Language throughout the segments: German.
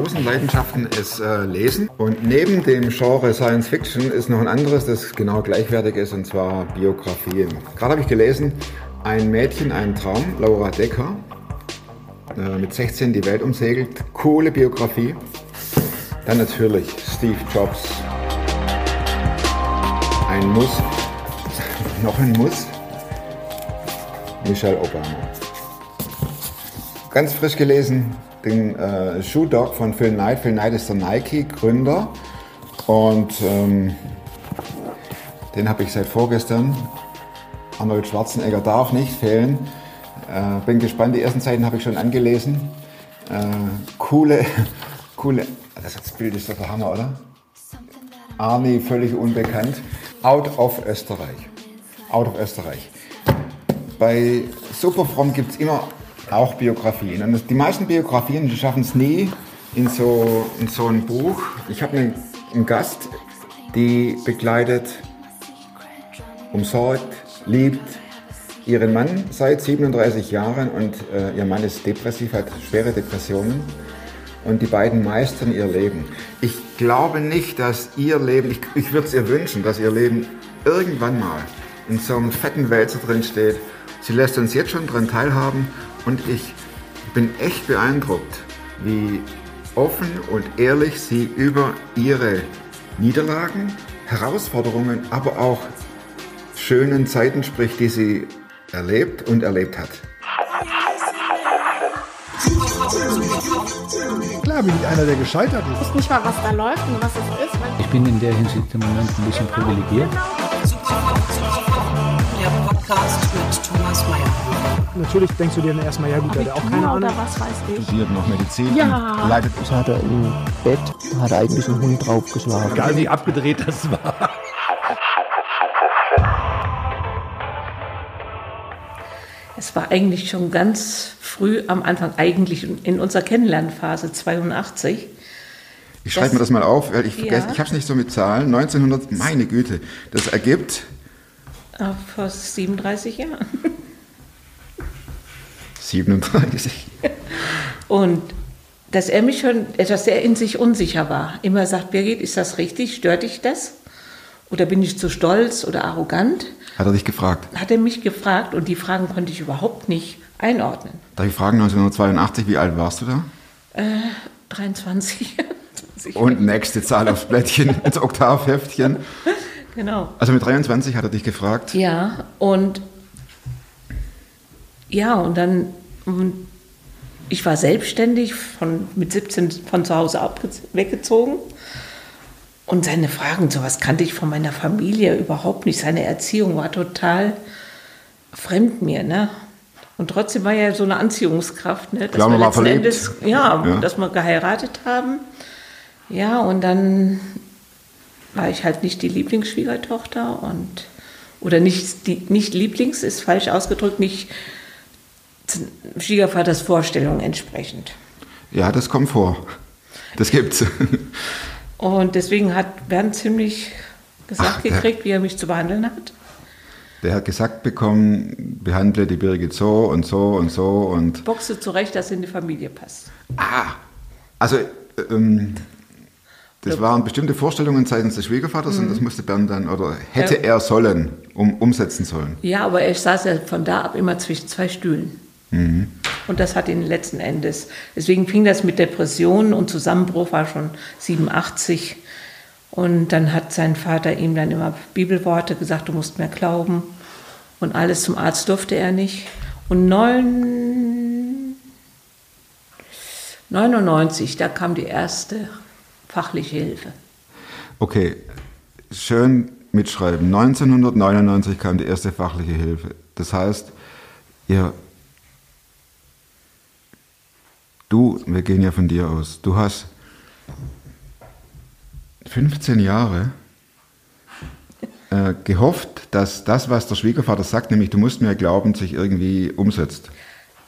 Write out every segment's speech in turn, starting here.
großen Leidenschaften ist äh, Lesen. Und neben dem Genre Science Fiction ist noch ein anderes, das genau gleichwertig ist, und zwar Biografien. Gerade habe ich gelesen, ein Mädchen, ein Traum, Laura Decker, äh, mit 16 die Welt umsegelt. Coole Biografie. Dann natürlich Steve Jobs. Ein Muss. noch ein Muss. Michelle Obama. Ganz frisch gelesen den äh, Shoe Dog von Phil Knight. Phil Knight ist der Nike-Gründer und ähm, den habe ich seit vorgestern. Arnold Schwarzenegger darf nicht fehlen. Äh, bin gespannt, die ersten Seiten habe ich schon angelesen. Äh, coole, coole, das, Bild ist doch der Hammer, oder? Arnie, völlig unbekannt. Out of Österreich. Out of Österreich. Bei Superfrom gibt es immer auch Biografien. Und die meisten Biografien, schaffen es nie in so, in so ein Buch. Ich habe einen, einen Gast, die begleitet, umsorgt, liebt ihren Mann seit 37 Jahren und äh, ihr Mann ist depressiv, hat schwere Depressionen und die beiden meistern ihr Leben. Ich glaube nicht, dass ihr Leben, ich, ich würde es ihr wünschen, dass ihr Leben irgendwann mal in so einem fetten Wälzer drin steht. Sie lässt uns jetzt schon daran teilhaben und ich bin echt beeindruckt, wie offen und ehrlich sie über ihre Niederlagen, Herausforderungen, aber auch schönen Zeiten spricht, die sie erlebt und erlebt hat. Klar bin ich einer, der gescheitert ist. Ich weiß nicht mal, was da läuft und was es ist. Ich bin in der Hinsicht im Moment ein bisschen privilegiert. Der Podcast mit Thomas Mayer. Natürlich denkst du dir dann erstmal, ja gut, hat auch keine Ahnung. was weiß ich. Studiert noch Medizin, Ja. leidet Das hat er im Bett, hat er eigentlich einen Hund draufgeschlagen. Egal wie abgedreht das war. Es war eigentlich schon ganz früh am Anfang, eigentlich in unserer Kennenlernphase 82. Ich schreibe Das- mir das mal auf, weil ich Ja. vergesse, ich habe es nicht so mit Zahlen. 1900, meine Güte, das ergibt äh, Vor 37 Jahren. 37. Und dass er mich schon etwas sehr in sich unsicher war. Immer sagt, Birgit, ist das richtig? Stört dich das? Oder bin ich zu stolz oder arrogant? Hat er dich gefragt? Hat er mich gefragt und die Fragen konnte ich überhaupt nicht einordnen. Darf ich fragen, 1982, wie alt warst du da? 23. Und nächste Zahl aufs Blättchen, ins Oktavheftchen. Genau. Also mit 23 hat er dich gefragt. Ja, und ja, und dann, ich war selbstständig, von, mit 17 von zu Hause weggezogen. Und seine Fragen, sowas kannte ich von meiner Familie überhaupt nicht. Seine Erziehung war total fremd mir, ne? Und trotzdem war ja so eine Anziehungskraft, ne? Dass Klar, wir war letzten. Endes, ja, Ja. dass wir geheiratet haben. Ja, und dann war ich halt nicht die Lieblingsschwiegertochter und oder nicht die nicht Lieblings ist falsch ausgedrückt, nicht Schwiegervaters Vorstellung entsprechend. Ja, das kommt vor. Das gibt's. Und deswegen hat Bernd ziemlich gesagt Ach, gekriegt, wie er mich zu behandeln hat. Der hat gesagt bekommen, behandle die Birgit so und so und so und. Boxe zurecht, dass in die Familie passt. Ah! Also, ähm, das waren bestimmte Vorstellungen seitens des Schwiegervaters und das musste Bernd dann, oder hätte Mhm. Ja. er sollen, um, umsetzen sollen. Ja, aber er saß ja von da ab immer zwischen zwei Stühlen. Und das hat ihn letzten Endes. Deswegen fing das mit Depressionen und Zusammenbruch war schon 87. Und dann hat sein Vater ihm dann immer Bibelworte gesagt, du musst mehr glauben. Und alles zum Arzt durfte er nicht. Und neun, 99, da kam die erste fachliche Hilfe. Okay, schön mitschreiben. 1999 kam die erste fachliche Hilfe. Das heißt, ihr, du, wir gehen ja von dir aus, du hast 15 Jahre äh, gehofft, dass das, was der Schwiegervater sagt, nämlich du musst mir glauben, sich irgendwie umsetzt.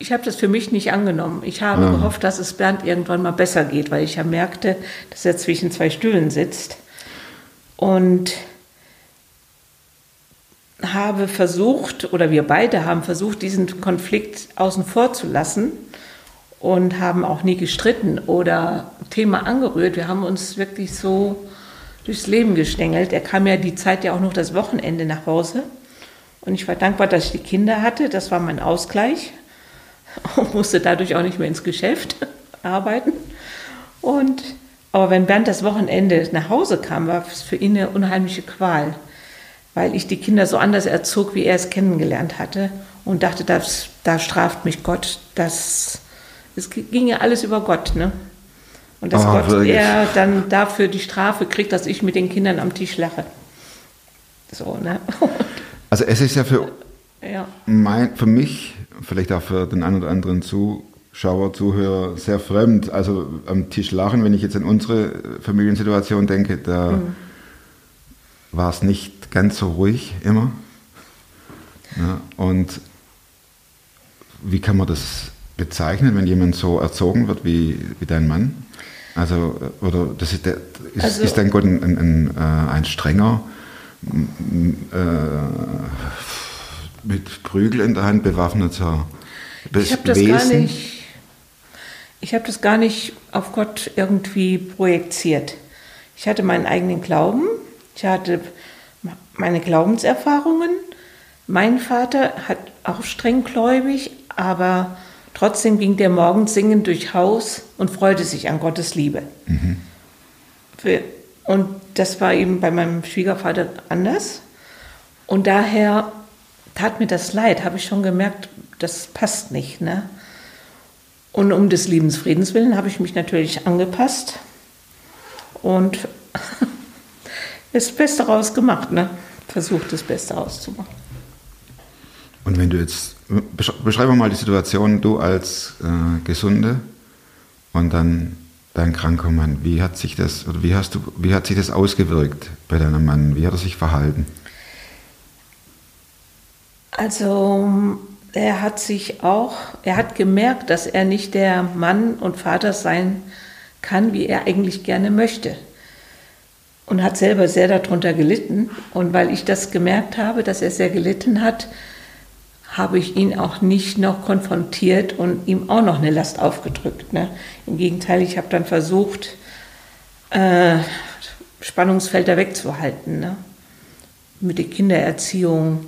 Ich habe das für mich nicht angenommen. Ich habe gehofft, dass es Bernd irgendwann mal besser geht, weil ich ja merkte, dass er zwischen zwei Stühlen sitzt. Und habe versucht, oder wir beide haben versucht, diesen Konflikt außen vor zu lassen und haben auch nie gestritten oder Thema angerührt. Wir haben uns wirklich so durchs Leben gestängelt. Er kam ja die Zeit ja auch noch das Wochenende nach Hause. Und ich war dankbar, dass ich die Kinder hatte. Das war mein Ausgleich. Und musste dadurch auch nicht mehr ins Geschäft arbeiten. Und, aber wenn Bernd das Wochenende nach Hause kam, war es für ihn eine unheimliche Qual. Weil ich die Kinder so anders erzog, wie er es kennengelernt hatte. Und dachte, das, da straft mich Gott. Das, es ging ja alles über Gott, ne? Und dass Ah, Gott wirklich? er dann dafür die Strafe kriegt, dass ich mit den Kindern am Tisch lache. So, ne? Also es ist ja für, ja. mein, für mich, vielleicht auch für den einen oder anderen Zuschauer, Zuhörer, sehr fremd. Also am Tisch lachen, wenn ich jetzt an unsere Familiensituation denke, da war es nicht ganz so ruhig immer. Ja, und wie kann man das bezeichnen, wenn jemand so erzogen wird wie, wie dein Mann? Also, oder das ist, der, ist, Also- ist dein Gott ein, ein, ein, äh, ein strenger, äh, mit Prügel in der Hand bewaffneter Bes- Ich habe das Wesen? gar nicht. Ich habe das gar nicht auf Gott irgendwie projiziert. Ich hatte meinen eigenen Glauben. Ich hatte meine Glaubenserfahrungen. Mein Vater hat auch streng gläubig, aber trotzdem ging der morgens singend durch Haus und freute sich an Gottes Liebe. Für- Und das war eben bei meinem Schwiegervater anders. Und daher tat mir das leid, habe ich schon gemerkt, das passt nicht. Ne? Und um des Lebensfriedens willen habe ich mich natürlich angepasst und das Beste rausgemacht. Ne? Versucht, das Beste rauszumachen. Und wenn du jetzt, besch- beschreib mal die Situation, du als äh, Gesunde und dann dein kranker Mann. Wie hat sich das, oder wie hast du, wie hat sich das ausgewirkt bei deinem Mann? Wie hat er sich verhalten? Also er hat sich auch, er hat gemerkt, dass er nicht der Mann und Vater sein kann, wie er eigentlich gerne möchte. Und hat selber sehr darunter gelitten. Und weil ich das gemerkt habe, dass er sehr gelitten hat, habe ich ihn auch nicht noch konfrontiert und ihm auch noch eine Last aufgedrückt. Ne? Im Gegenteil, ich habe dann versucht, äh, Spannungsfelder wegzuhalten. Ne? Mit der Kindererziehung,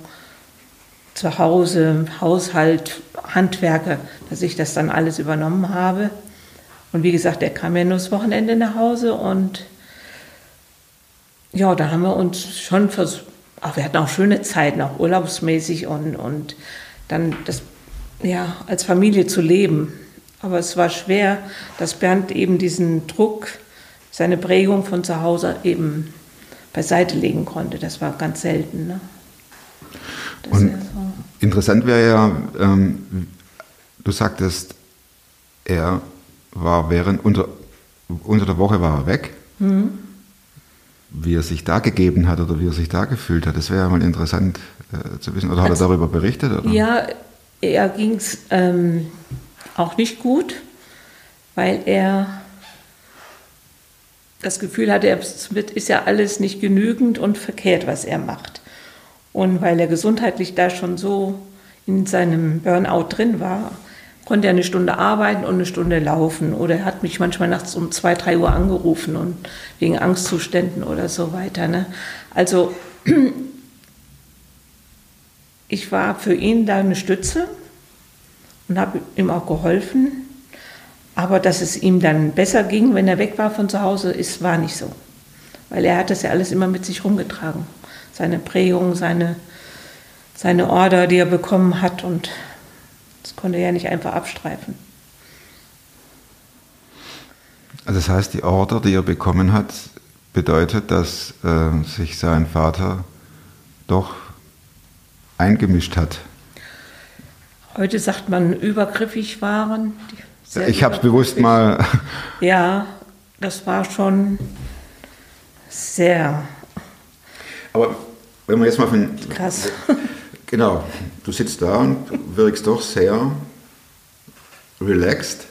zu Hause, Haushalt, Handwerker, dass ich das dann alles übernommen habe. Und wie gesagt, er kam ja nur das Wochenende nach Hause und ja, da haben wir uns schon versucht, ach, wir hatten auch schöne Zeiten, auch urlaubsmäßig und, und dann das, ja, als Familie zu leben. Aber es war schwer, dass Bernd eben diesen Druck, seine Prägung von zu Hause eben beiseite legen konnte. Das war ganz selten. Ne? Das Und so. interessant wäre ja, ähm, du sagtest, er war während, unter, unter der Woche war er weg. Wie er sich da gegeben hat oder wie er sich da gefühlt hat, das wäre ja mal interessant äh, zu wissen. Oder hat er darüber berichtet? Oder? Ja, er ging es ähm, auch nicht gut, weil er das Gefühl hatte, es wird- ist ja alles nicht genügend und verkehrt, was er macht. Und weil er gesundheitlich da schon so in seinem Burnout drin war, konnte er eine Stunde arbeiten und eine Stunde laufen. Oder er hat mich manchmal nachts um zwei, drei Uhr angerufen und wegen Angstzuständen oder so weiter. Ne? Also ich war für ihn da eine Stütze und habe ihm auch geholfen. Aber dass es ihm dann besser ging, wenn er weg war von zu Hause, ist, war nicht so. Weil er hat das ja alles immer mit sich rumgetragen. Seine Prägung, seine, seine Order, die er bekommen hat. Und das konnte er ja nicht einfach abstreifen. Also das heißt, die Order, die er bekommen hat, bedeutet, dass äh, sich sein Vater doch eingemischt hat. Heute sagt man, übergriffig waren. ich habe es bewusst mal Ja, das war schon sehr Aber wenn wir jetzt mal von. krass. Genau, du sitzt da und wirkst doch sehr relaxed.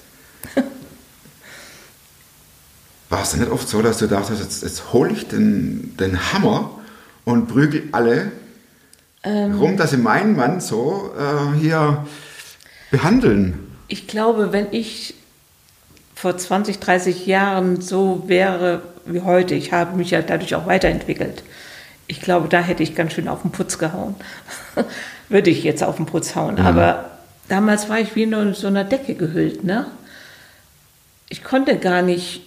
War es denn nicht oft so, dass du dachtest, jetzt, jetzt hole ich den, den Hammer und prügel alle rum, dass sie meinen Mann so äh, hier behandeln? Ich glaube, wenn ich vor 20, 30 Jahren so wäre wie heute. Ich habe mich ja dadurch auch weiterentwickelt. Ich glaube, da hätte ich ganz schön auf den Putz gehauen. Würde ich jetzt auf den Putz hauen. Aber damals war ich wie nur in so einer Decke gehüllt. Ne? Ich konnte gar nicht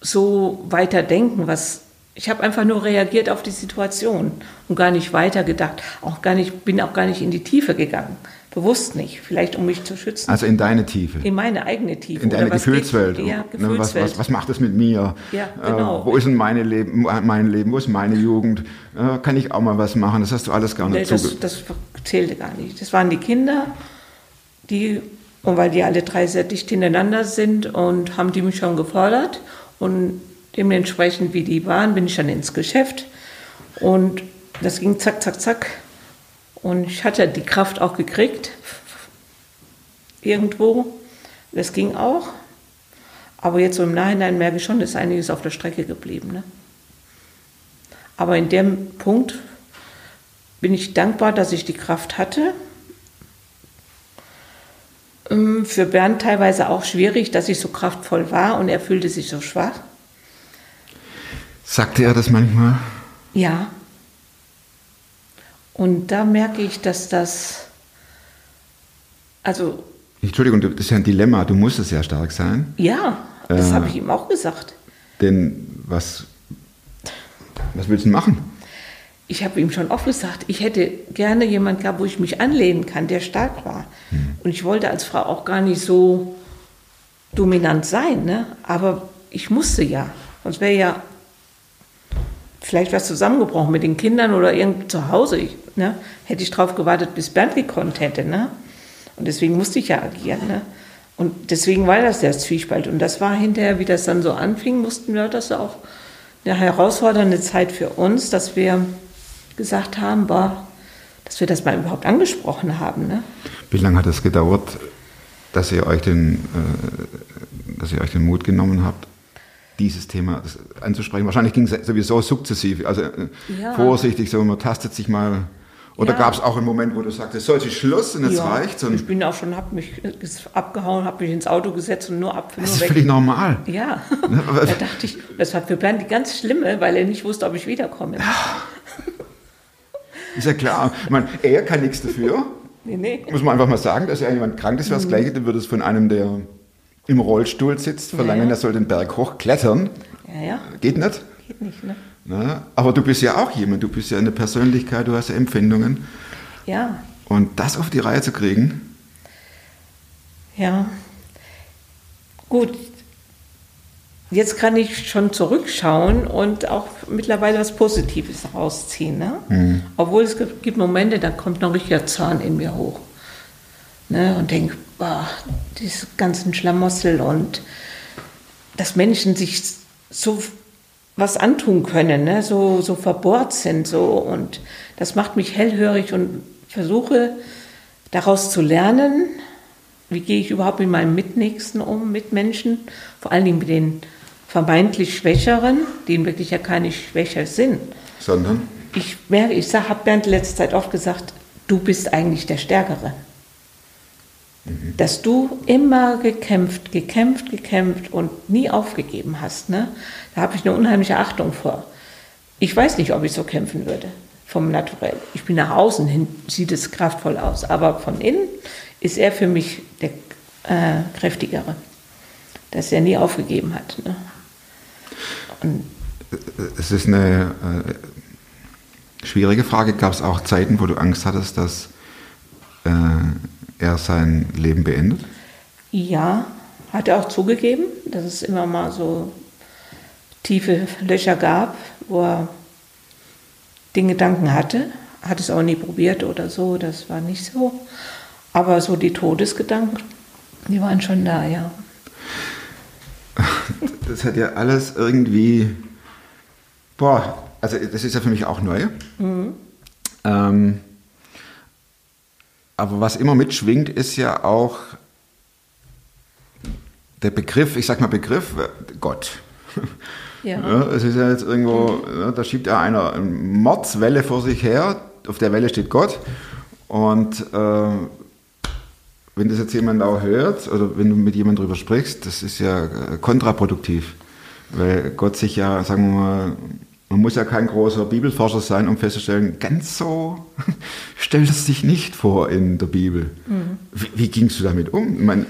so weiter denken, was ich habe einfach nur reagiert auf die Situation und gar nicht weitergedacht, auch gar nicht bin auch gar nicht in die Tiefe gegangen, bewusst nicht, vielleicht um mich zu schützen. Also in deine Tiefe. in meine eigene Tiefe. in deine Gefühlswelt. Ja, Ne, Was, Gefühlswelt. was, was macht das mit mir? Ja, genau. Äh, wo ist denn meine Leben, mein Leben? Wo ist meine Jugend? Äh, kann ich auch mal was machen? Das hast du alles gar Nee, nicht das, zuge... das zählte gar nicht. Das waren die Kinder, die, und weil die alle drei sehr dicht hintereinander sind und haben die mich schon gefordert. Und dementsprechend, wie die waren, bin ich dann ins Geschäft. Und das ging zack, zack, zack. Und ich hatte die Kraft auch gekriegt. Irgendwo. Das ging auch. Aber jetzt so im Nachhinein merke ich schon, ist einiges auf der Strecke geblieben. Ne? Aber in dem Punkt bin ich dankbar, dass ich die Kraft hatte. Ähm, Für Bernd teilweise auch schwierig, dass ich so kraftvoll war und er fühlte sich so schwach. Sagte er das manchmal? Ja. Und da merke ich, dass das, also Entschuldigung, das ist ja ein Dilemma. Du musstest ja stark sein. ja, das Äh. habe ich ihm auch gesagt. Denn was, was willst du machen? Ich habe ihm schon oft gesagt, ich hätte gerne jemanden gehabt, wo ich mich anlehnen kann, der stark war. Und ich wollte als Frau auch gar nicht so dominant sein, ne? aber ich musste ja. Sonst wäre ja vielleicht was zusammengebrochen mit den Kindern oder irgend zu Hause. Ich, ne? Hätte ich drauf gewartet, bis Bernd gekonnt hätte. Ne? Und deswegen musste ich ja agieren. Ne? Und deswegen war das der Zwiespalt. Und das war hinterher, wie das dann so anfing, mussten wir das auch eine herausfordernde Zeit für uns, dass wir gesagt haben, boah, dass wir das mal überhaupt angesprochen haben. Ne? Wie lange hat es gedauert, dass ihr euch den, äh, dass ihr euch den Mut genommen habt, dieses Thema anzusprechen? Wahrscheinlich ging es sowieso sukzessiv, also äh, Ja. vorsichtig, so man tastet sich mal. Oder Ja. gab es auch einen Moment, wo du sagtest, so jetzt ist Schluss und jetzt Ja, reicht's und ich bin auch schon, habe mich äh, abgehauen, habe mich ins Auto gesetzt und nur ab, das nur ist weg. völlig normal. Ja, aber- da dachte ich, das war für Bernd die ganz schlimme, weil er nicht wusste, ob ich wiederkomme. Ist ja klar. Ich meine, er kann nichts dafür. Nee, nee. Muss man einfach mal sagen, dass ja jemand krank ist, wäre das Gleiche, dann würde es von einem, der im Rollstuhl sitzt, verlangen, Mhm. Ja. er soll den Berg hochklettern. Ja, ja, Geht nicht. geht nicht, ne? Ne? Aber du bist ja auch jemand, du bist ja eine Persönlichkeit, du hast ja Empfindungen. Ja, Und das auf die Reihe zu kriegen, ja. Gut, jetzt kann ich schon zurückschauen und auch mittlerweile was Positives rausziehen. Ne? Obwohl es gibt, Momente, da kommt noch richtiger Zorn in mir hoch. Ne? Und denke, boah, diese ganzen Schlamassel und dass Menschen sich so was antun können, ne? so, so verbohrt sind. So. Und das macht mich hellhörig und versuche daraus zu lernen, wie gehe ich überhaupt mit meinem Mitnächsten um, mit Menschen, vor allen Dingen mit den vermeintlich Schwächeren, die in wirklich ja keine schwächer sind. sondern Ich merke, ich habe Bernd letzte Zeit oft gesagt, du bist eigentlich der Stärkere. Dass du immer gekämpft, gekämpft, gekämpft und nie aufgegeben hast. Ne? Da habe ich eine unheimliche Achtung vor. Ich weiß nicht, ob ich so kämpfen würde, vom Naturell. Ich bin nach außen hin, sieht es kraftvoll aus, aber von innen ist er für mich der äh, kräftigere, dass er nie aufgegeben hat. Ne? Es ist eine äh, schwierige Frage. Gab es auch Zeiten, wo du Angst hattest, dass äh, er sein Leben beendet? Ja, hat er auch zugegeben, dass es immer mal so tiefe Löcher gab, wo er den Gedanken hatte. Hat es auch nie probiert oder so, das war nicht so. Aber so die Todesgedanken, die waren schon da, ja. Das hat ja alles irgendwie, boah, also das ist ja für mich auch neu. Ähm, aber was immer mitschwingt, ist ja auch der Begriff, ich sag mal Begriff, Gott. Ja. Ja, es ist ja jetzt irgendwo, ja, da schiebt ja einer eine Mordswelle vor sich her, auf der Welle steht Gott. Und äh, wenn das jetzt jemand auch hört oder wenn du mit jemandem drüber sprichst, das ist ja äh, kontraproduktiv. Weil Gott sich ja, sagen wir mal, man muss ja kein großer Bibelforscher sein, um festzustellen, ganz so stellt es sich nicht vor in der Bibel. Wie, wie gingst du damit um? Ich meine,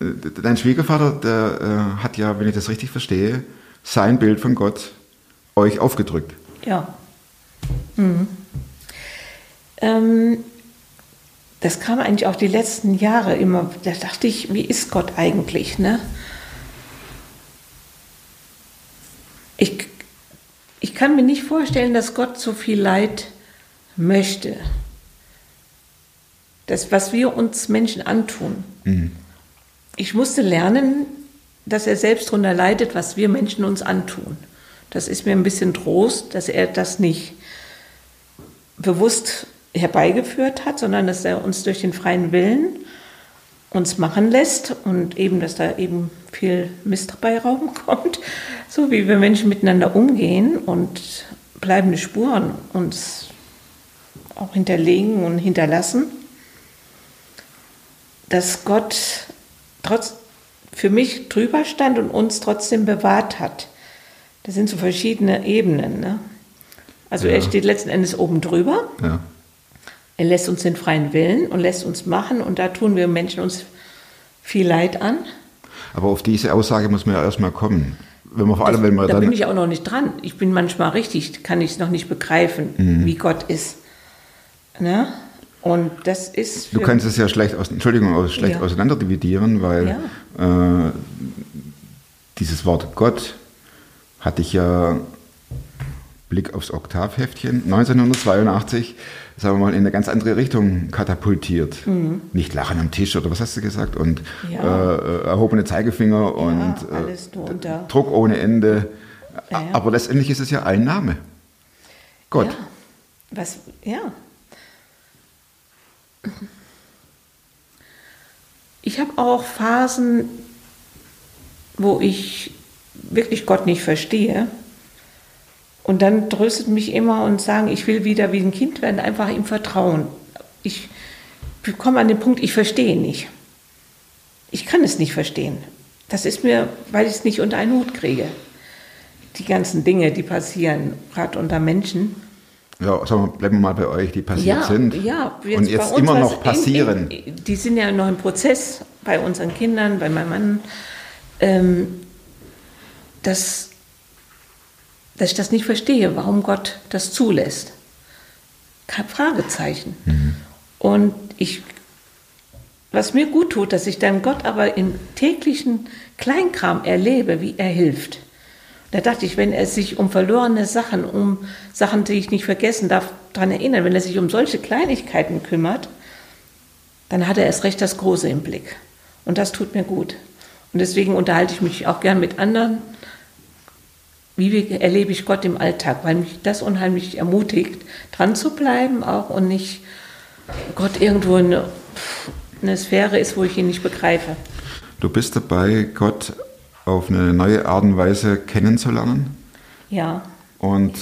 äh, dein Schwiegervater, der äh, hat ja, wenn ich das richtig verstehe, sein Bild von Gott euch aufgedrückt. Ja. Mhm. Ähm, das kam eigentlich auch die letzten Jahre immer. Da dachte ich, wie ist Gott eigentlich? Ne? Ich, ich kann mir nicht vorstellen, dass Gott so viel Leid möchte. Das, was wir uns Menschen antun. Ich musste lernen, dass er selbst darunter leidet, was wir Menschen uns antun. Das ist mir ein bisschen Trost, dass er das nicht bewusst herbeigeführt hat, sondern dass er uns durch den freien Willen uns machen lässt und eben, dass da eben viel Mist dabei raumkommt, so wie wir Menschen miteinander umgehen und bleibende Spuren uns auch hinterlegen und hinterlassen, dass Gott trotz für mich drüber stand und uns trotzdem bewahrt hat. Das sind so verschiedene Ebenen. Ne? Also Ja. er steht letzten Endes oben drüber. Ja. Er lässt uns den freien Willen und lässt uns machen und da tun wir Menschen uns viel Leid an. Aber auf diese Aussage muss man ja erstmal kommen. Wenn man vor allem, wenn man da dann. bin ich auch noch nicht dran. Ich bin manchmal richtig, kann ich es noch nicht begreifen, Mhm. wie Gott ist. Ne? Und das ist. Du kannst es ja schlecht, aus, Entschuldigung, schlecht Ja. auseinanderdividieren, weil äh, dieses Wort Gott hatte ich ja Blick aufs Oktavheftchen 1982, sagen wir mal, in eine ganz andere Richtung katapultiert. Nicht Lachen am Tisch oder was hast du gesagt? Und Mhm. Ja. äh, erhobene Zeigefinger und äh, nur unter- Druck ohne Ende. Ja, ja. Aber letztendlich ist es ja ein Name. Gott. Ja. Was, ja. Ich habe auch Phasen, wo ich wirklich Gott nicht verstehe. Und dann tröstet mich immer und sagen, ich will wieder wie ein Kind werden, einfach ihm vertrauen. Ich komme an den Punkt, ich verstehe nicht. Ich kann es nicht verstehen. Das ist mir, weil ich es nicht unter einen Hut kriege. Die ganzen Dinge, die passieren, gerade unter Menschen. Ja, sagen wir, bleiben wir mal bei euch, die passiert sind. Ja, und bei jetzt immer noch in- passieren. In, die sind ja noch im Prozess bei unseren Kindern, bei meinem Mann, ähm, dass, dass ich das nicht verstehe, warum Gott das zulässt. Kein Fragezeichen. Mhm. Und ich, was mir gut tut, dass ich dann Gott aber im täglichen Kleinkram erlebe, wie er hilft. Da dachte ich, wenn er sich um verlorene Sachen, um Sachen, die ich nicht vergessen darf, daran erinnern, wenn er sich um solche Kleinigkeiten kümmert, dann hat er erst recht das Große im Blick. Und das tut mir gut. Und deswegen unterhalte ich mich auch gern mit anderen. Wie erlebe ich Gott im Alltag? Weil mich das unheimlich ermutigt, dran zu bleiben auch und nicht Gott irgendwo in eine, eine Sphäre ist, wo ich ihn nicht begreife. Du bist dabei, Gott auf eine neue Art und Weise kennenzulernen. Ja, Und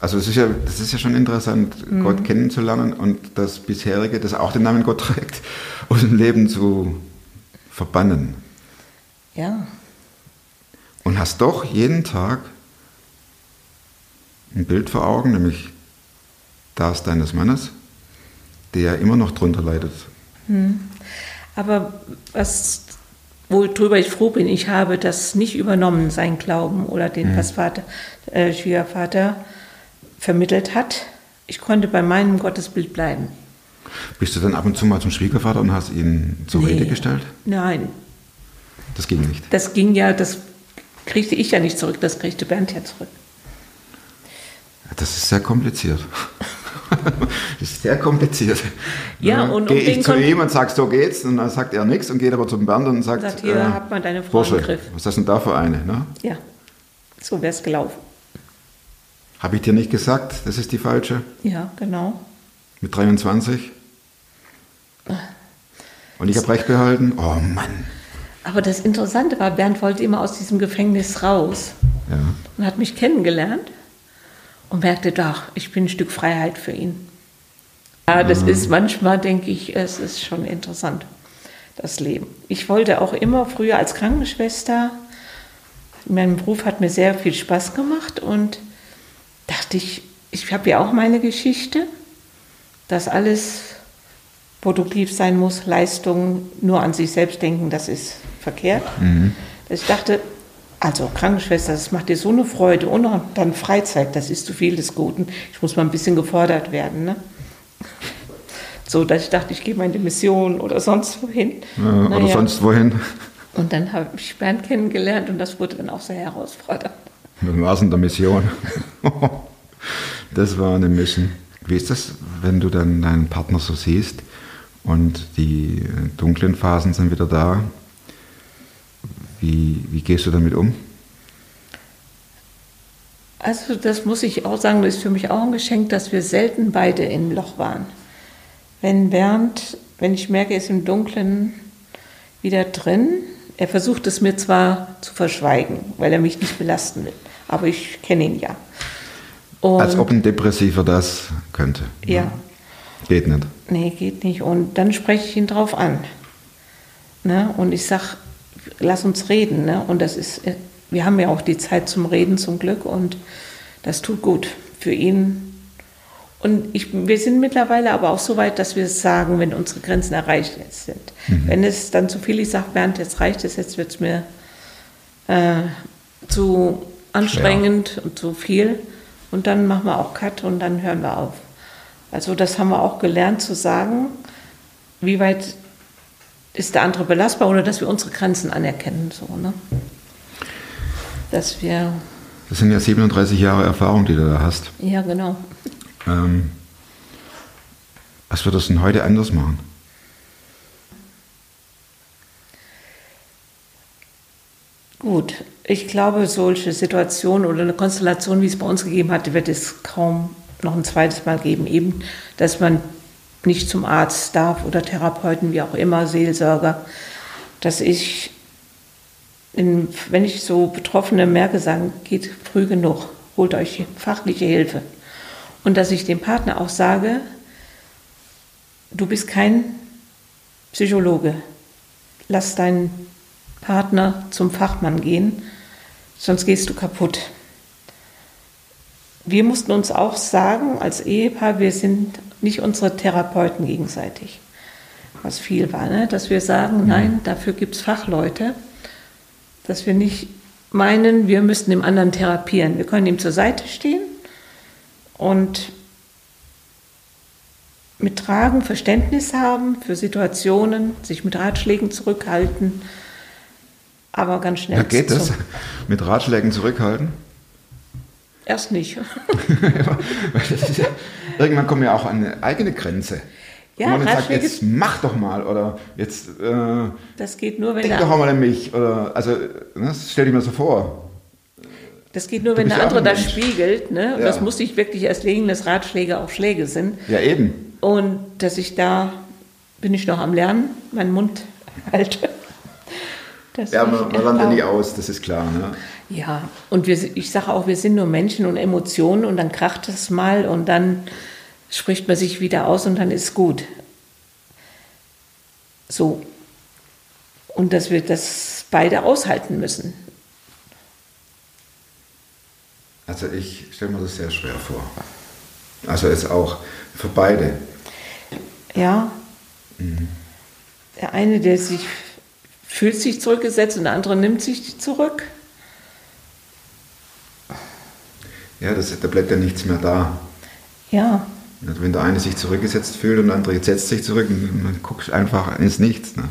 also es ist ja, das ist ja schon interessant, Mhm. Gott kennenzulernen und das bisherige, das auch den Namen Gott trägt, aus dem Leben zu verbannen. ja, Und hast doch jeden Tag ein Bild vor Augen, nämlich das deines Mannes, der immer noch drunter leidet. Aber was, worüber ich froh bin, ich habe das nicht übernommen, sein Glauben oder den, was Vater, äh, Schwiegervater vermittelt hat. Ich konnte bei meinem Gottesbild bleiben. Bist du dann ab und zu mal zum Schwiegervater und hast ihn zur Rede Nee. gestellt? Nein, Das ging nicht. das ging ja, das kriegte ich ja nicht zurück, das kriegte Bernd ja zurück. Das ist sehr kompliziert. das ist sehr kompliziert. Ja, und um Gehe den ich zu ihm und sage, so geht's, und dann sagt er nichts und geht aber zum Bernd und sagt, Sagt, hier, äh, hat man deine Frau Bursche, im Griff. was ist das denn da für eine? Ne? Ja, so wäre es gelaufen. Habe ich dir nicht gesagt, das ist die falsche? Ja, genau. Mit 23? Und ich habe recht behalten? Oh Mann. Aber das Interessante war, Bernd wollte immer aus diesem Gefängnis raus Ja. und hat mich kennengelernt und merkte, doch, ich bin ein Stück Freiheit für ihn. Ja, das ist manchmal, denke ich, es ist schon interessant. das Leben. Ich wollte auch immer früher als Krankenschwester, mein Beruf hat mir sehr viel Spaß gemacht und dachte ich, ich habe ja auch meine Geschichte, dass alles produktiv sein muss, Leistung, nur an sich selbst denken, das ist verkehrt. Dass ich dachte, also Krankenschwester, das macht dir so eine Freude und auch dann Freizeit, das ist zu viel des Guten. Ich muss mal ein bisschen gefordert werden. Ne? So, dass ich dachte, ich gehe mal in die Mission oder sonst wohin. Ja, oder Naja. sonst wohin. Und dann habe ich Bernd kennengelernt und das wurde dann auch sehr herausfordernd. Dann war es in der Mission. das war eine Mission. Wie ist das, wenn du dann deinen Partner so siehst und die dunklen Phasen sind wieder da? Wie, wie gehst du damit um? Also das muss ich auch sagen, das ist für mich auch ein Geschenk, dass wir selten beide im Loch waren. Wenn Bernd, wenn ich merke, er ist im Dunkeln wieder drin, er versucht es mir zwar zu verschweigen, weil er mich nicht belasten will, aber ich kenne ihn ja. Und, Als ob ein Depressiver das könnte. Ja, Geht nicht. nee, geht nicht. Und dann spreche ich ihn drauf an. Ne? Und ich sag, lass uns reden. Ne? Und das ist, äh, wir haben ja auch die Zeit zum Reden zum Glück und das tut gut für ihn. Und ich, wir sind mittlerweile aber auch so weit, dass wir es sagen, wenn unsere Grenzen erreicht sind. Wenn es dann zu viel, ich sage, Bernd, jetzt reicht es, jetzt wird es mir äh, zu anstrengend und zu viel. Und dann machen wir auch Cut und dann hören wir auf. Also das haben wir auch gelernt zu sagen, wie weit ist der andere belastbar oder dass wir unsere Grenzen anerkennen. So, ne? Dass wir, Das sind ja 37 Jahre Erfahrung, die du da hast. ja genau. Ähm, was würdest du denn heute anders machen? Gut, ich glaube, solche Situationen oder eine Konstellation, wie es bei uns gegeben hat, wird es kaum noch ein zweites Mal geben. Eben, dass man nicht zum Arzt darf oder Therapeuten, wie auch immer, Seelsorger. Dass ich, in, wenn ich so Betroffene merke, sagen, geht früh genug, holt euch fachliche Hilfe. Und dass ich dem Partner auch sage, du bist kein Psychologe. Lass deinen Partner zum Fachmann gehen, sonst gehst du kaputt. Wir mussten uns auch sagen, als Ehepaar, wir sind nicht unsere Therapeuten gegenseitig, was viel war, ne? dass wir sagen, nein, dafür gibt es Fachleute, dass wir nicht meinen, wir müssten dem anderen therapieren. Wir können ihm zur Seite stehen und mit Tragen Verständnis haben für Situationen, sich mit Ratschlägen zurückhalten, aber ganz schnell. Ja, geht das? Mit Ratschlägen zurückhalten? Erst nicht. Ja, irgendwann kommt ja auch an eine eigene Grenze. Ja, Wo man sagt, jetzt mach doch mal oder jetzt äh, Das geht nur, wenn denk der, doch auch mal an mich. Oder, also, ne, das stell dir mal so vor. das geht nur, Du wenn der andere das spiegelt. Ne? Und Ja. das musste ich wirklich erst legen, dass Ratschläge auch Schläge sind. Ja, eben. Und dass ich da, bin ich noch am Lernen, meinen Mund halte. Man, man lernt ja nie aus, das ist klar. Ne? Ja, und wir, ich sage auch, wir sind nur Menschen und Emotionen und dann kracht es mal und dann spricht man sich wieder aus und dann ist gut. So. Und dass wir das beide aushalten müssen. Also ich stelle mir das sehr schwer vor. Also ist auch für beide. Ja. Der eine, der sich fühlt sich zurückgesetzt und der andere nimmt sich zurück. Ja, das, da bleibt ja nichts mehr da. Ja, Also wenn der eine sich zurückgesetzt fühlt und der andere setzt sich zurück, dann guckst du einfach ins Nichts. Ne?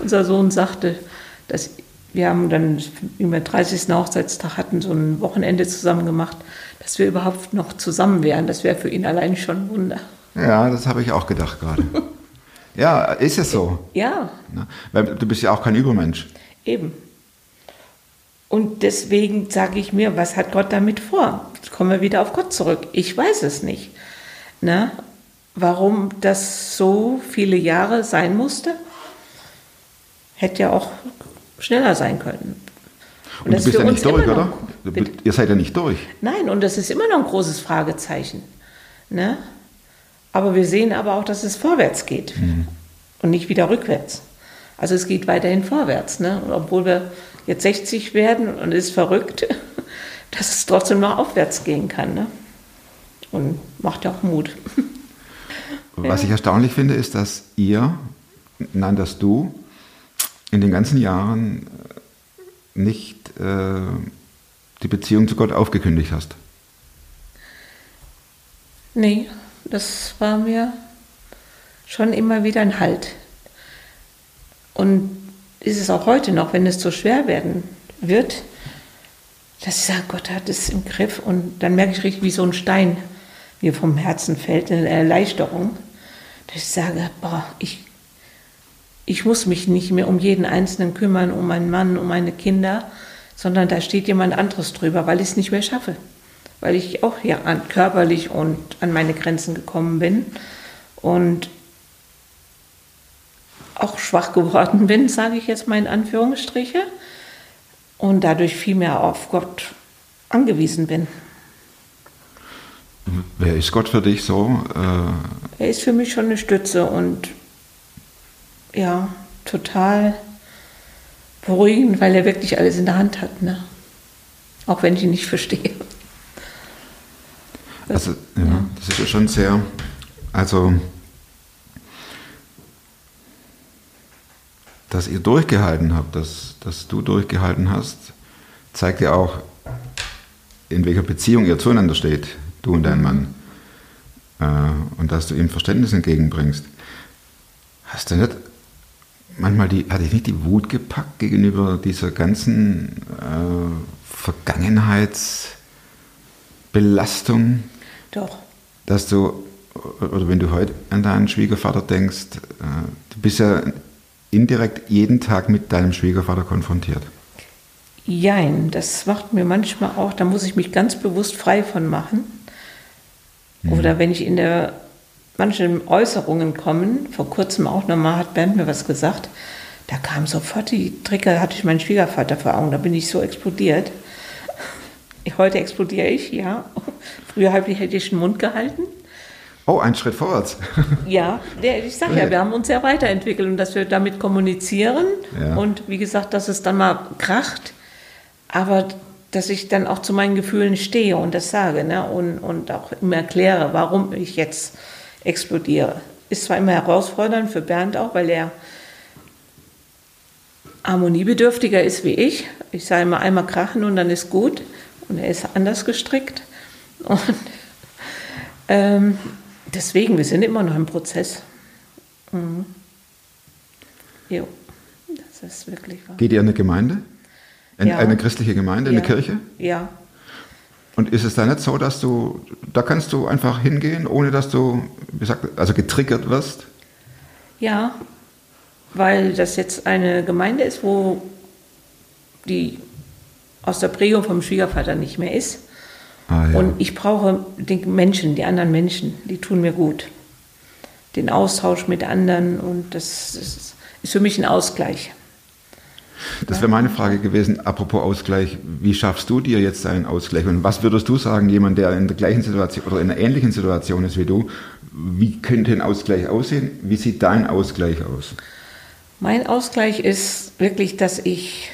unser Sohn sagte, dass wir haben dann, wie wir 30. Hochzeitstag hatten, so ein Wochenende zusammen gemacht, dass wir überhaupt noch zusammen wären. Das wäre für ihn allein schon ein Wunder. Ja, das habe ich auch gedacht gerade. ja, ist ja so. Ja? Weil du bist ja auch kein Übermensch. eben. Und deswegen sage ich mir, was hat Gott damit vor? Jetzt kommen wir wieder auf Gott zurück. Ich weiß es nicht. Ne? Warum das so viele Jahre sein musste? Hätte ja auch schneller sein können. Und, du das bist ja nicht durch, oder? noch- Du, ihr seid ja nicht durch. Nein, und das ist immer noch ein großes Fragezeichen. Ne? Aber wir sehen aber auch, dass es vorwärts geht und nicht wieder rückwärts. Also es geht weiterhin vorwärts. Ne? Und obwohl wir jetzt 60 werden und es ist verrückt, dass es trotzdem noch aufwärts gehen kann. Ne? Und macht ja auch Mut. Was ich erstaunlich finde, ist, dass ihr, nein, dass du in den ganzen Jahren nicht äh, die Beziehung zu Gott aufgekündigt hast. Nee, das war mir schon immer wieder ein Halt. Und ist es auch heute noch, wenn es so schwer werden wird, dass ich sage, Gott hat es im Griff und dann merke ich richtig, wie so ein Stein mir vom Herzen fällt, eine Erleichterung, dass ich sage, boah, ich, ich muss mich nicht mehr um jeden Einzelnen kümmern, um meinen Mann, um meine Kinder, sondern da steht jemand anderes drüber, weil ich es nicht mehr schaffe. Weil ich auch hier an, körperlich und an meine Grenzen gekommen bin und auch schwach geworden bin, sage ich jetzt mal in Anführungsstriche, und dadurch viel mehr auf Gott angewiesen bin. Wer ist Gott für dich so? Äh, Er ist für mich schon eine Stütze und ja, total beruhigend, weil er wirklich alles in der Hand hat. Ne? Auch wenn ich ihn nicht verstehe. Also, ja, das ist ja schon sehr, also, dass ihr durchgehalten habt, dass, dass du durchgehalten hast, zeigt ja auch, in welcher Beziehung ihr zueinander steht, du und dein Mann. Äh, und dass du ihm Verständnis entgegenbringst. Hast du nicht manchmal die, hatte ich nicht die Wut gepackt gegenüber dieser ganzen äh, Vergangenheitsbelastung, Doch. dass du, oder wenn du heute an deinen Schwiegervater denkst, äh, du bist ja indirekt jeden Tag mit deinem Schwiegervater konfrontiert. Jein, das macht mir manchmal auch, da muss ich mich ganz bewusst frei von machen. Oder wenn ich in der manchen Äußerungen kommen, vor kurzem auch nochmal hat Bernd mir was gesagt, da kam sofort die Trigger, hatte ich meinen Schwiegervater vor Augen, da bin ich so explodiert. Heute explodiere ich, ja. Früher hätte ich den Mund gehalten. Oh, ein Schritt vorwärts. Ja, ich sage ja, wir haben uns sehr weiterentwickelt und dass wir damit kommunizieren Ja. und wie gesagt, dass es dann mal kracht, aber dass ich dann auch zu meinen Gefühlen stehe und das sage ne? und, und auch immer erkläre, warum ich jetzt explodiere. Ist zwar immer herausfordernd für Bernd auch, weil er harmoniebedürftiger ist wie ich. Ich sage immer einmal krachen und dann ist gut und er ist anders gestrickt und ähm, deswegen, wir sind immer noch im Prozess. Mhm. Jo, das ist wirklich wahr. Geht ihr in eine Gemeinde? In Ja. eine christliche Gemeinde, in Ja. eine Kirche? Ja, Und ist es da nicht so, dass du, da kannst du einfach hingehen, ohne dass du, wie sagt, also getriggert wirst? ja, weil das jetzt eine Gemeinde ist, wo die aus der Prägung vom Schwiegervater nicht mehr ist. Ah, ja. Und ich brauche den Menschen, die anderen Menschen, die tun mir gut. Den Austausch mit anderen und das ist, ist für mich ein Ausgleich. Das wäre meine Frage gewesen, apropos Ausgleich, wie schaffst du dir jetzt einen Ausgleich? Und was würdest du sagen, jemand, der in der gleichen Situation oder in einer ähnlichen Situation ist wie du, wie könnte ein Ausgleich aussehen? Wie sieht dein Ausgleich aus? Mein Ausgleich ist wirklich, dass ich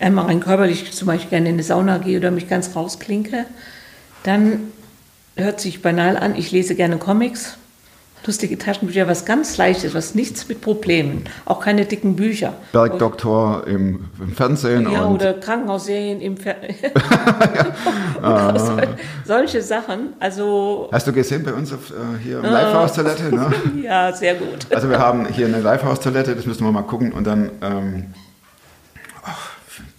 einmal rein körperlich zum Beispiel gerne in eine Sauna gehe oder mich ganz rausklinke. Dann hört sich banal an, ich lese gerne Comics, lustige Taschenbücher, was ganz Leichtes, was nichts mit Problemen, auch keine dicken Bücher. Bergdoktor im, im Fernsehen Ja, und oder Krankenhausserien im Fer Solche Sachen, also hast du gesehen bei uns auf, äh, hier im Livehouse-Toilette? Ne? ja, sehr gut. Also wir haben hier eine Livehouse-Toilette, das müssen wir mal gucken und dann ähm,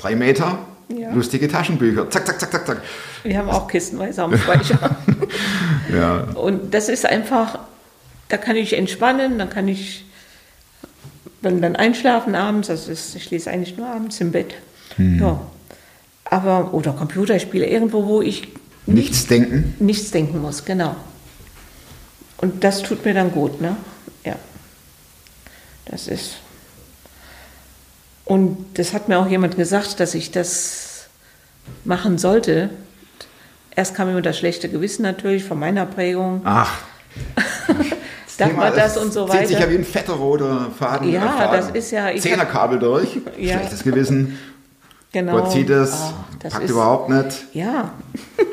drei Meter, Ja. lustige Taschenbücher, zack, zack, zack, zack, zack. Wir haben auch kistenweise am Speicher. Ja, Und das ist einfach, da kann ich entspannen, dann kann ich dann, dann einschlafen abends, also ich lese eigentlich nur abends im Bett. Ja. Aber, oder Computerspiele, irgendwo, wo ich nichts denken. nichts denken muss, genau. Und das tut mir dann gut, ne? Ja. Das ist. Und das hat mir auch jemand gesagt, dass ich das machen sollte. Erst kam immer das schlechte Gewissen natürlich von meiner Prägung. Ach, man Thema, das und so Zieht sich ja weiter. wie ein fetter roter Faden. Ja, Faden. das ist ja- Zehnerkabel durch. Ja. Schlechtes Gewissen. Genau. Gott sieht es. Das packt ist- überhaupt nicht. Ja.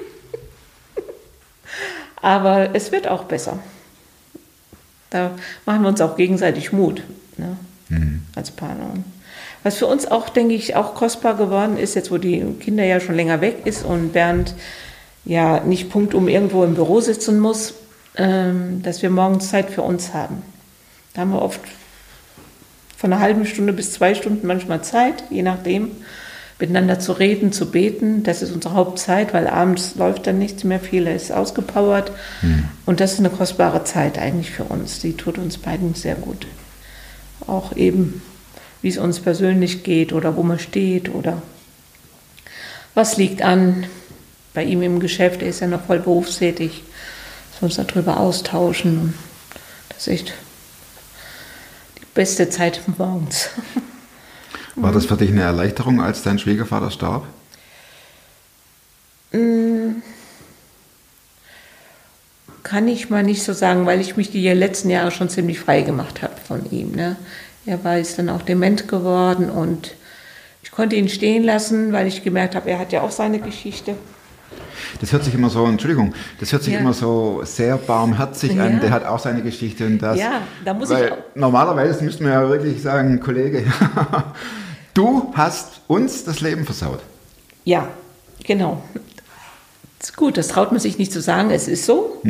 Aber es wird auch besser. Da machen wir uns auch gegenseitig Mut ne? als Partner. Und Was für uns auch, denke ich, auch kostbar geworden ist, jetzt wo die Kinder ja schon länger weg ist und Bernd ja nicht punktum irgendwo im Büro sitzen muss, ähm, dass wir morgens Zeit für uns haben. Da haben wir oft von einer halben Stunde bis zwei Stunden manchmal Zeit, je nachdem, miteinander zu reden, zu beten. Das ist unsere Hauptzeit, weil abends läuft dann nichts mehr, viel ist ausgepowert. Und das ist eine kostbare Zeit eigentlich für uns. Die tut uns beiden sehr gut. Auch eben, wie es uns persönlich geht oder wo man steht oder was liegt an. Bei ihm im Geschäft, er ist ja noch voll berufstätig, dass wir uns darüber austauschen. Das ist echt die beste Zeit morgens. War das für dich eine Erleichterung, als dein Schwiegervater starb? Kann ich mal nicht so sagen, weil ich mich die letzten Jahre schon ziemlich frei gemacht habe von ihm. Ne? Er war jetzt dann auch dement geworden und ich konnte ihn stehen lassen, weil ich gemerkt habe, er hat ja auch seine Geschichte. Das hört sich immer so, Entschuldigung, das hört sich Ja. immer so sehr barmherzig an. Ja. Der hat auch seine Geschichte und das. Ja, da muss weil ich auch- Normalerweise müssten wir ja wirklich sagen, Kollege, du hast uns das Leben versaut. Ja, genau. Ist gut, das traut man sich nicht zu sagen, es ist so,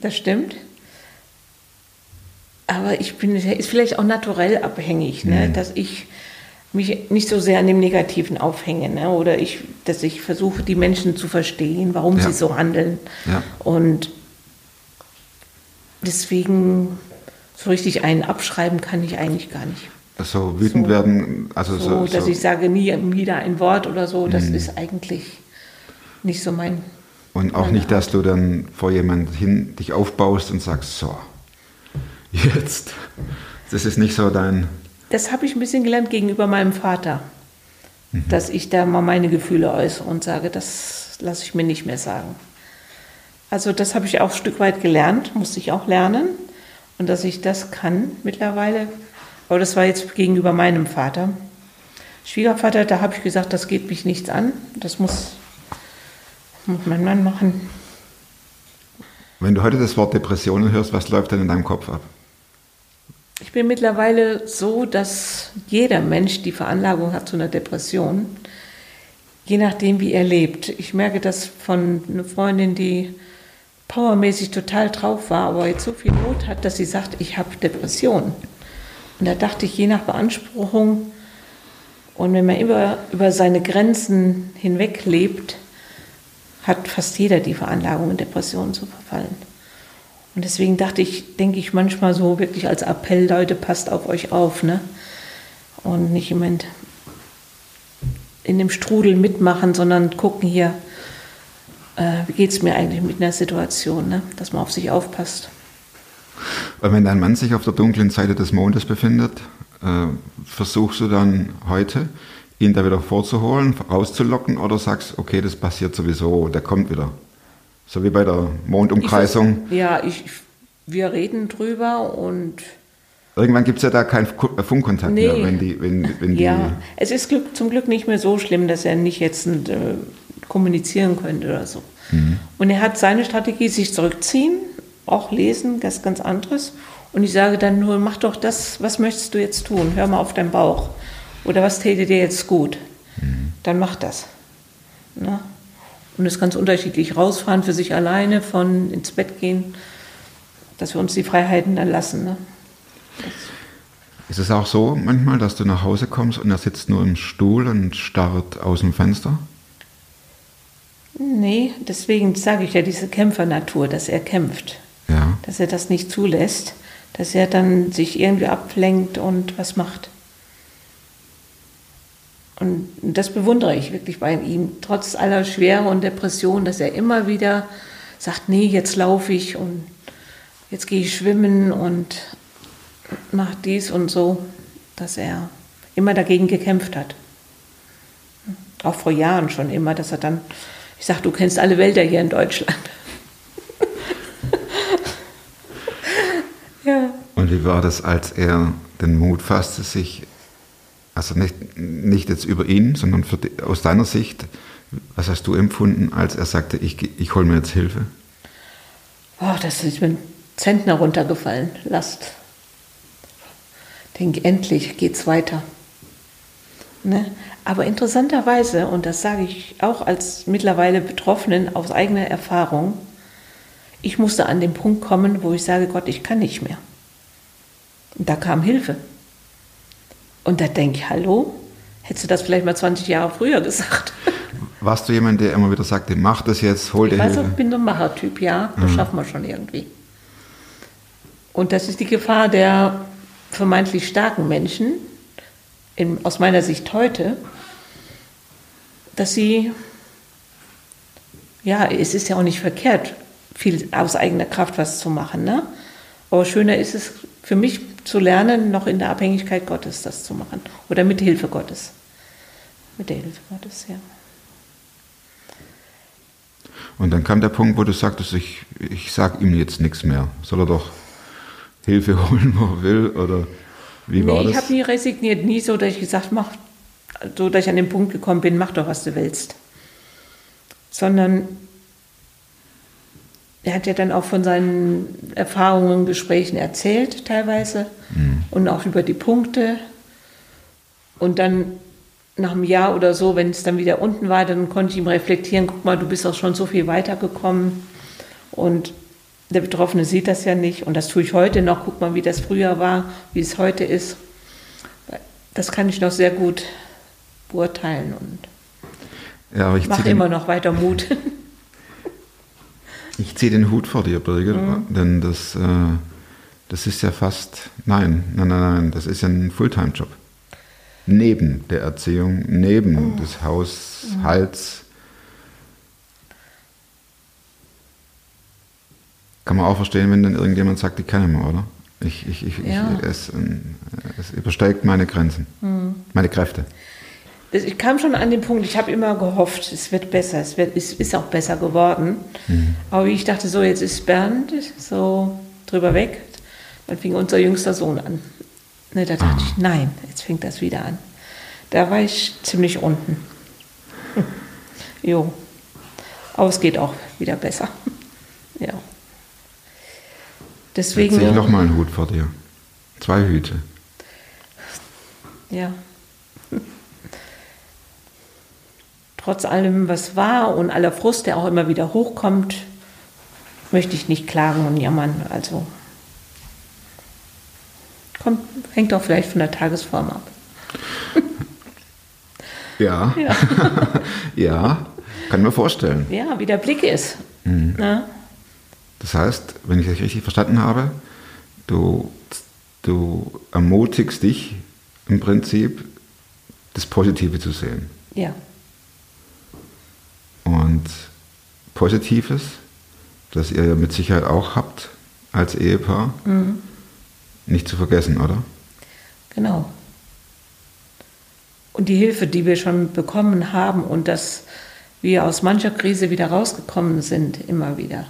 das stimmt. Aber ich bin, ist vielleicht auch naturell abhängig, ne? dass ich mich nicht so sehr an dem Negativen aufhänge. Ne? Oder ich, dass ich versuche, die Menschen zu verstehen, warum Ja. sie so handeln. Ja. Und deswegen so richtig einen abschreiben kann ich eigentlich gar nicht. So wütend So. werden, also So, so. dass so ich sage nie wieder ein Wort oder so, das Mhm. ist eigentlich nicht so mein. und auch nicht, dass du dann vor jemand hin dich aufbaust und sagst, so, jetzt. Das ist nicht so dein. Das habe ich ein bisschen gelernt gegenüber meinem Vater, Mhm. dass ich da mal meine Gefühle äußere und sage, das lasse ich mir nicht mehr sagen. Also das habe ich auch ein Stück weit gelernt, musste ich auch lernen und dass ich das kann mittlerweile. Aber das war jetzt gegenüber meinem Vater. Schwiegervater, da habe ich gesagt, das geht mich nichts an, das muss, muss mein Mann machen. Wenn du heute das Wort Depressionen hörst, was läuft denn in deinem Kopf ab? Ich bin mittlerweile so, dass jeder Mensch die Veranlagung hat zu einer Depression, je nachdem, wie er lebt. Ich merke das von einer Freundin, die powermäßig total drauf war, aber jetzt so viel Not hat, dass sie sagt, ich habe Depression. Und da dachte ich, je nach Beanspruchung und wenn man immer über seine Grenzen hinweg lebt, hat fast jeder die Veranlagung, in Depressionen zu verfallen. Und deswegen dachte ich, denke ich manchmal so wirklich als Appell, Leute, passt auf euch auf, ne? Und nicht im in dem Strudel mitmachen, sondern gucken hier, äh, wie geht es mir eigentlich mit einer Situation, ne? Dass man auf sich aufpasst. Weil wenn dein Mann sich auf der dunklen Seite des Mondes befindet, äh, versuchst du dann heute, ihn da wieder vorzuholen, rauszulocken oder sagst, okay, das passiert sowieso, der kommt wieder. So wie bei der Mondumkreisung. Ich, ja, ich, wir reden drüber und Irgendwann gibt es ja da keinen äh, Funkkontakt Nee. mehr, wenn die, wenn, wenn die ja, es ist Glück, zum Glück nicht mehr so schlimm, dass er nicht jetzt äh, kommunizieren könnte oder so. Und er hat seine Strategie, sich zurückziehen, auch lesen, das ist ganz anderes. Und ich sage dann nur, mach doch das, was möchtest du jetzt tun? Hör mal auf deinen Bauch. Oder was täte dir jetzt gut? Dann mach das. Ne? Und es ist ganz unterschiedlich. Rausfahren für sich alleine, von ins Bett gehen, dass wir uns die Freiheiten dann lassen. Ne? Ist es auch so manchmal, dass du nach Hause kommst und er sitzt nur im Stuhl und starrt aus dem Fenster? Nee, deswegen sage ich ja diese Kämpfernatur, dass er kämpft, Ja. dass er das nicht zulässt, dass er dann sich irgendwie ablenkt und was macht. Und das bewundere ich wirklich bei ihm, trotz aller Schwere und Depression, dass er immer wieder sagt, nee, jetzt laufe ich und jetzt gehe ich schwimmen und mache dies und so, dass er immer dagegen gekämpft hat. Auch vor Jahren schon immer, dass er dann, ich sage, du kennst alle Wälder hier in Deutschland. ja. war das, als er den Mut fasste, sich, also nicht, nicht jetzt über ihn, sondern die, aus deiner Sicht, was hast du empfunden, als er sagte, ich, ich hole mir jetzt Hilfe? Oh, das ist mir ein Zentner runtergefallen. Last. Denk, endlich geht's weiter. Ne? Aber interessanterweise, und das sage ich auch als mittlerweile Betroffenen aus eigener Erfahrung, ich musste an den Punkt kommen, wo ich sage, Gott, ich kann nicht mehr. Und da kam Hilfe. Und da denke ich, hallo, hättest du das vielleicht mal 20 Jahre früher gesagt? Warst du jemand, der immer wieder sagte, mach das jetzt, hol dir Ich weiß Hilfe? ich bin ein Machertyp, ja, das schaffen wir schon irgendwie. Und das ist die Gefahr der vermeintlich starken Menschen, in, aus meiner Sicht heute, dass sie, ja, es ist ja auch nicht verkehrt, viel aus eigener Kraft was zu machen, ne? Aber schöner ist es für mich zu lernen, noch in der Abhängigkeit Gottes das zu machen. Oder mit Hilfe Gottes. Mit der Hilfe Gottes, ja. Und dann kam der Punkt, wo du sagtest, ich, ich sag ihm jetzt nichts mehr. Soll er doch Hilfe holen, wo er will? Oder wie war nee, ich das? habe nie resigniert, nie so, dass ich gesagt mach, so dass ich an den Punkt gekommen bin, mach doch, was du willst. Sondern er hat ja dann auch von seinen Erfahrungen, Gesprächen erzählt, teilweise. Und auch über die Punkte. Und dann nach einem Jahr oder so, wenn es dann wieder unten war, dann konnte ich ihm reflektieren, guck mal, du bist auch schon so viel weitergekommen. Und der Betroffene sieht das ja nicht. Und das tue ich heute noch. Guck mal, wie das früher war, wie es heute ist. Das kann ich noch sehr gut beurteilen und ja, aber ich ziehe mache immer noch weiter Mut. ich zieh den Hut vor dir, Birgit, Mhm. denn das, äh, das ist ja fast, nein, nein, nein, nein, das ist ja ein Fulltime-Job. Neben der Erziehung, neben Mhm. des Haushalts. Kann man auch verstehen, wenn dann irgendjemand sagt, ich kann nicht mehr, oder? Ich, ich, ich, Ja. ich, es, ähm, es übersteigt meine Grenzen, Mhm. meine Kräfte. Ich kam schon an den Punkt, ich habe immer gehofft, es wird besser, es wird, es ist auch besser geworden. Aber wie ich dachte, so jetzt ist Bernd so drüber weg, dann fing unser jüngster Sohn an. Ne, da dachte ich, nein, jetzt fängt das wieder an. Da war ich ziemlich unten. jo. Aber es geht auch wieder besser. ja. Jetzt Deswegen. ziehe ich nochmal einen Hut vor dir. Zwei Hüte. Ja. Trotz allem, was war und aller Frust, der auch immer wieder hochkommt, möchte ich nicht klagen und jammern. Also kommt, hängt auch vielleicht von der Tagesform ab. Ja. Ja, Ja, kann mir vorstellen. ja wie der Blick ist. Ne? Das heißt, wenn ich das richtig verstanden habe, du, du ermutigst dich im Prinzip, das Positive zu sehen. Ja, Und Positives, das ihr ja mit Sicherheit auch habt als Ehepaar, nicht zu vergessen, oder? genau. Und die Hilfe, die wir schon bekommen haben und dass wir aus mancher Krise wieder rausgekommen sind, immer wieder.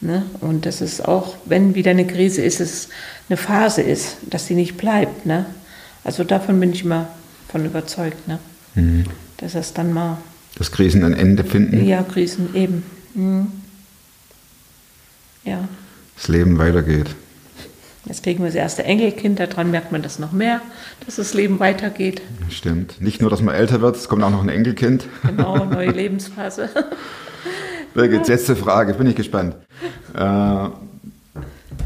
Ne? Und dass es auch, wenn wieder eine Krise ist, es eine Phase ist, dass sie nicht bleibt. Ne? Also davon bin ich immer von überzeugt, ne? dass es dann mal, Dass Krisen ein Ende finden, ja, Krisen eben. Mhm. Ja, das Leben weitergeht. jetzt kriegen wir das erste Enkelkind, daran merkt man das noch mehr, dass das Leben weitergeht. Stimmt. Nicht nur, dass man älter wird, es kommt auch noch ein Enkelkind. Genau, neue Lebensphase. Birgit, letzte Frage, bin ich gespannt. Äh,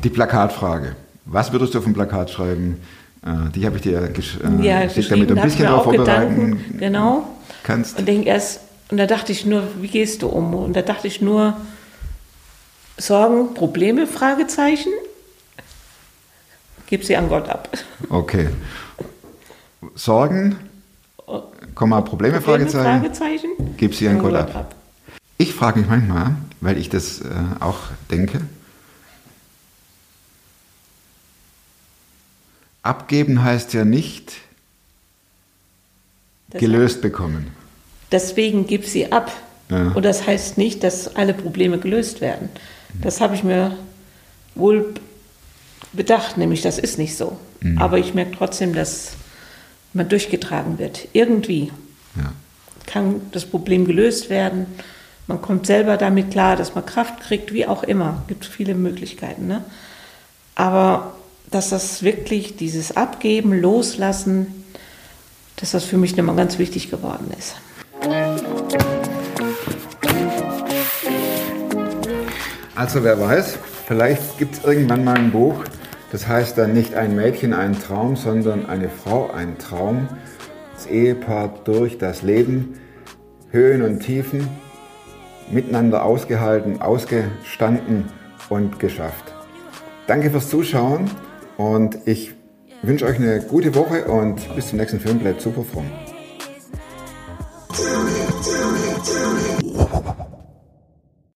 die Plakatfrage. Was würdest du auf dem Plakat schreiben? Äh, die habe ich dir gesch äh, ja, geschickt, damit du ein bisschen darauf vorbereiten Gedanken, genau. Kannst. Und denke erst, und da dachte ich nur, wie gehst du um? Und da dachte ich nur, Sorgen, Probleme, Fragezeichen. Gib sie an Gott ab. Okay. Sorgen, Komma, Probleme, Fragezeichen. Fragezeichen. Gib sie an Gott ab. Ich frage mich manchmal, weil ich das äh, auch denke, abgeben heißt ja nicht Das- gelöst bekommen. Deswegen gib sie ab. Ja. Und das heißt nicht, dass alle Probleme gelöst werden. Das habe ich mir wohl bedacht, nämlich das ist nicht so. Aber ich merke trotzdem, dass man durchgetragen wird. Irgendwie Ja. kann das Problem gelöst werden. Man kommt selber damit klar, dass man Kraft kriegt, wie auch immer. Gibt viele Möglichkeiten. Ne? Aber dass das wirklich dieses Abgeben, Loslassen, dass das für mich nochmal ganz wichtig geworden ist. Also wer weiß, vielleicht gibt es irgendwann mal ein Buch, das heißt dann nicht ein Mädchen ein Traum, sondern eine Frau ein Traum. Das Ehepaar durch das Leben, Höhen und Tiefen, miteinander ausgehalten, ausgestanden und geschafft. Danke fürs Zuschauen und ich wünsche euch eine gute Woche und bis zum nächsten Film. Bleibt super fromm.